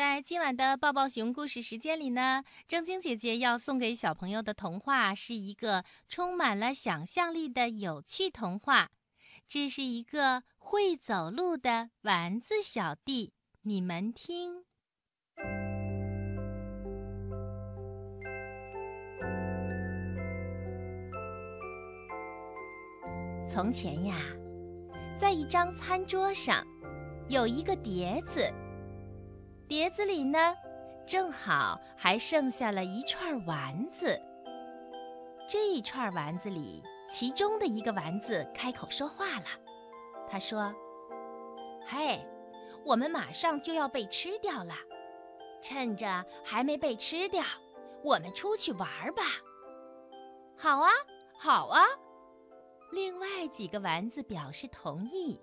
在今晚的抱抱熊故事时间里呢，正晶姐姐要送给小朋友的童话是一个充满了想象力的有趣童话。这是一个会走路的丸子小弟，你们听。从前呀，在一张餐桌上，有一个碟子。碟子里呢，正好还剩下了一串丸子。这一串丸子里，其中的一个丸子开口说话了。他说：“嘿，我们马上就要被吃掉了，趁着还没被吃掉，我们出去玩吧。”“好啊，好啊！”另外几个丸子表示同意。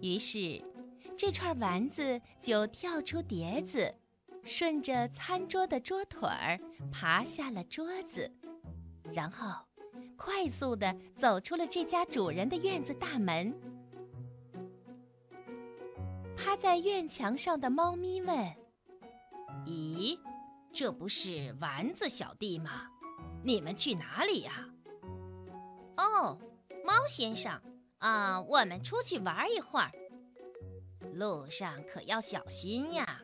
于是。这串丸子就跳出碟子，顺着餐桌的桌腿儿爬下了桌子，然后快速地走出了这家主人的院子大门。趴在院墙上的猫咪问：“咦，这不是丸子小弟吗？你们去哪里呀？”“哦，猫先生，啊，我们出去玩一会儿。”路上可要小心呀！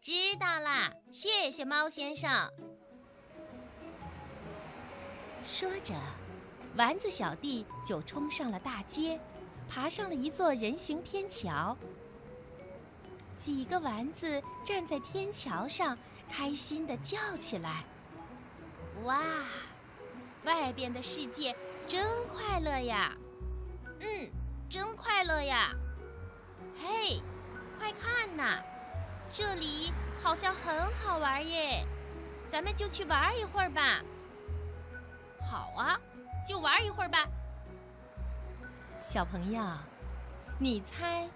知道啦，谢谢猫先生。说着，丸子小弟就冲上了大街，爬上了一座人行天桥。几个丸子站在天桥上，开心地叫起来：“哇，外边的世界真快乐呀！嗯，真快乐呀！”嘿，快看呐，这里好像很好玩耶，咱们就去玩一会儿吧。好啊，就玩一会儿吧。小朋友，你猜，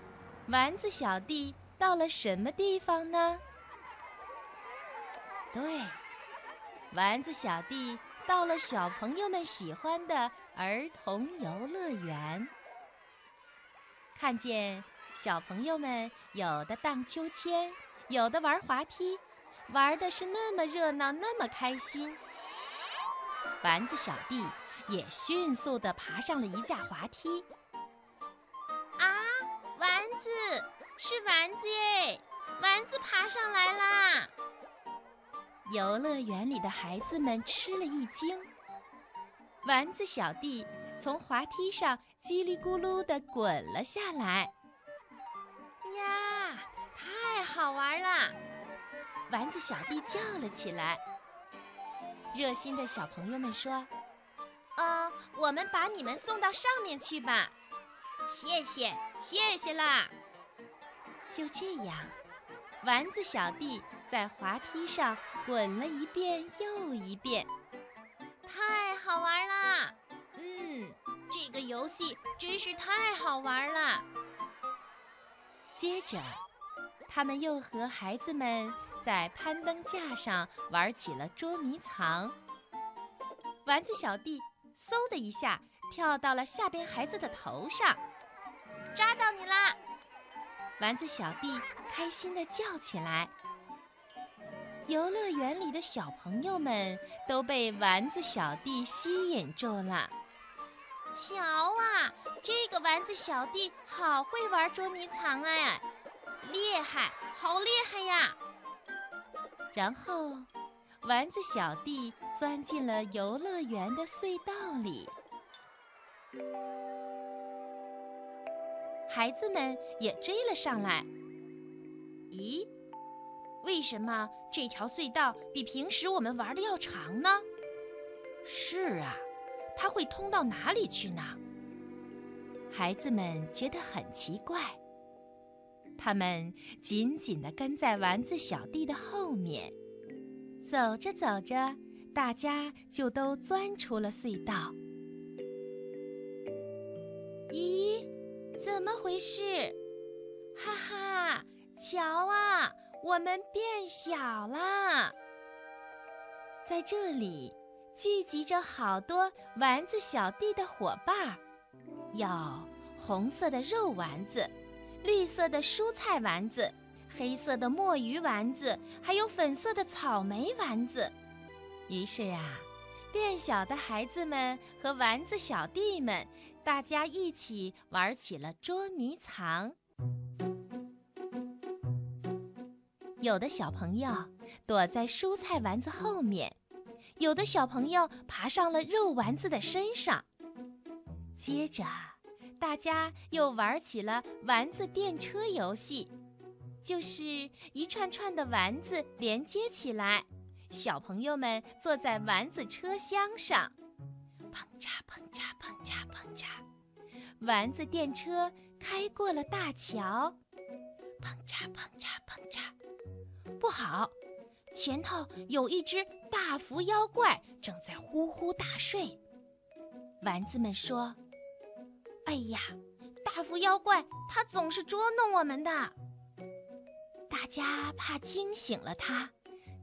丸子小弟到了什么地方呢？对，丸子小弟到了小朋友们喜欢的儿童游乐园，看见。小朋友们有的荡秋千，有的玩滑梯，玩的是那么热闹，那么开心。丸子小弟也迅速地爬上了一架滑梯。啊，丸子，是丸子耶！丸子爬上来啦！游乐园里的孩子们吃了一惊。丸子小弟从滑梯上叽里咕噜地滚了下来。丸子小弟叫了起来。热心的小朋友们说：“嗯，我们把你们送到上面去吧。”谢谢，谢谢啦！就这样，丸子小弟在滑梯上滚了一遍又一遍，太好玩啦！嗯，这个游戏真是太好玩了。接着。他们又和孩子们在攀登架上玩起了捉迷藏。丸子小弟嗖的一下跳到了下边孩子的头上，抓到你啦！丸子小弟开心地叫起来。游乐园里的小朋友们都被丸子小弟吸引住了。瞧啊，这个丸子小弟好会玩捉迷藏哎！厉害，好厉害呀！然后，丸子小弟钻进了游乐园的隧道里，孩子们也追了上来。咦，为什么这条隧道比平时我们玩的要长呢？是啊，它会通到哪里去呢？孩子们觉得很奇怪。他们紧紧地跟在丸子小弟的后面，走着走着，大家就都钻出了隧道。咦，怎么回事？哈哈，瞧啊，我们变小啦！在这里聚集着好多丸子小弟的伙伴，有红色的肉丸子。绿色的蔬菜丸子、黑色的墨鱼丸子，还有粉色的草莓丸子。于是啊，变小的孩子们和丸子小弟们，大家一起玩起了捉迷藏。有的小朋友躲在蔬菜丸子后面，有的小朋友爬上了肉丸子的身上。接着，大家又玩起了丸子电车游戏，就是一串串的丸子连接起来，小朋友们坐在丸子车厢上，砰嚓砰嚓砰嚓砰嚓，丸子电车开过了大桥，砰嚓砰嚓砰嚓。不好，前头有一只大伏妖怪正在呼呼大睡。丸子们说：“哎呀，大伏妖怪他总是捉弄我们的。”大家怕惊醒了他，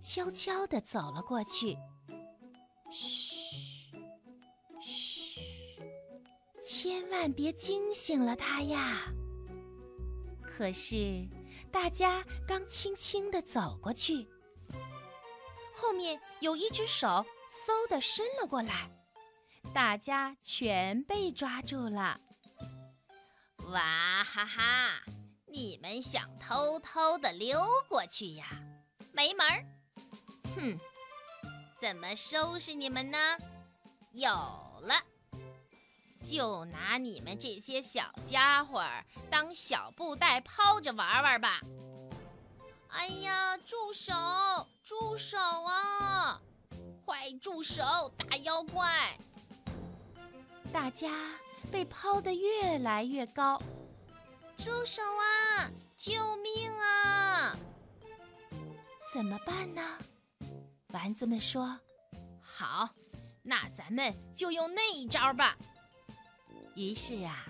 悄悄地走了过去。嘘，嘘，千万别惊醒了他呀！可是。大家刚轻轻地走过去，后面有一只手嗖地伸了过来，大家全被抓住了。哇哈哈！你们想偷偷的溜过去呀？没门儿！哼，怎么收拾你们呢？有了！就拿你们这些小家伙当小布袋抛着玩玩吧！哎呀，住手！住手啊！快住手！大妖怪！大家被抛得越来越高，住手啊！救命啊！怎么办呢？丸子们说：“好，那咱们就用那一招吧。”于是啊，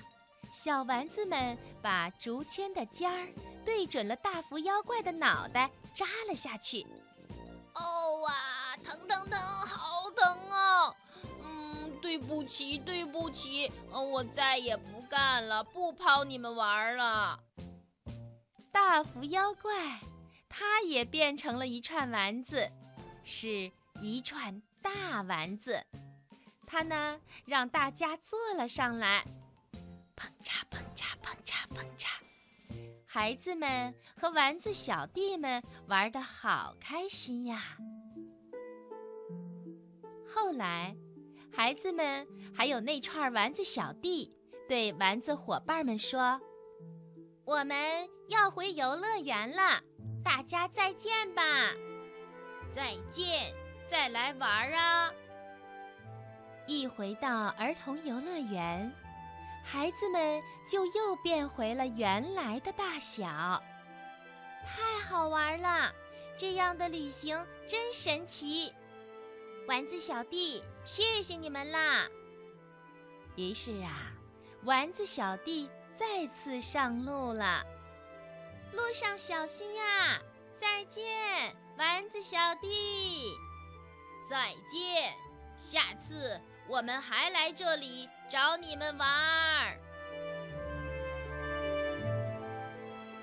小丸子们把竹签的尖儿对准了大福妖怪的脑袋，扎了下去。哦哇，疼疼疼，好不起，对不起，我再也不干了，不抛你们玩了。大福妖怪，它也变成了一串丸子，是一串大丸子。他呢，让大家坐了上来，砰嚓砰嚓砰嚓砰嚓，孩子们和丸子小弟们玩的好开心呀。后来，孩子们还有那串丸子小弟对丸子伙伴们说：“我们要回游乐园了，大家再见吧！再见，再来玩啊！”一回到儿童游乐园，孩子们就又变回了原来的大小，太好玩了！这样的旅行真神奇，丸子小弟，谢谢你们啦！于是啊，丸子小弟再次上路了，路上小心呀！再见，丸子小弟，再见，下次。我们还来这里找你们玩儿。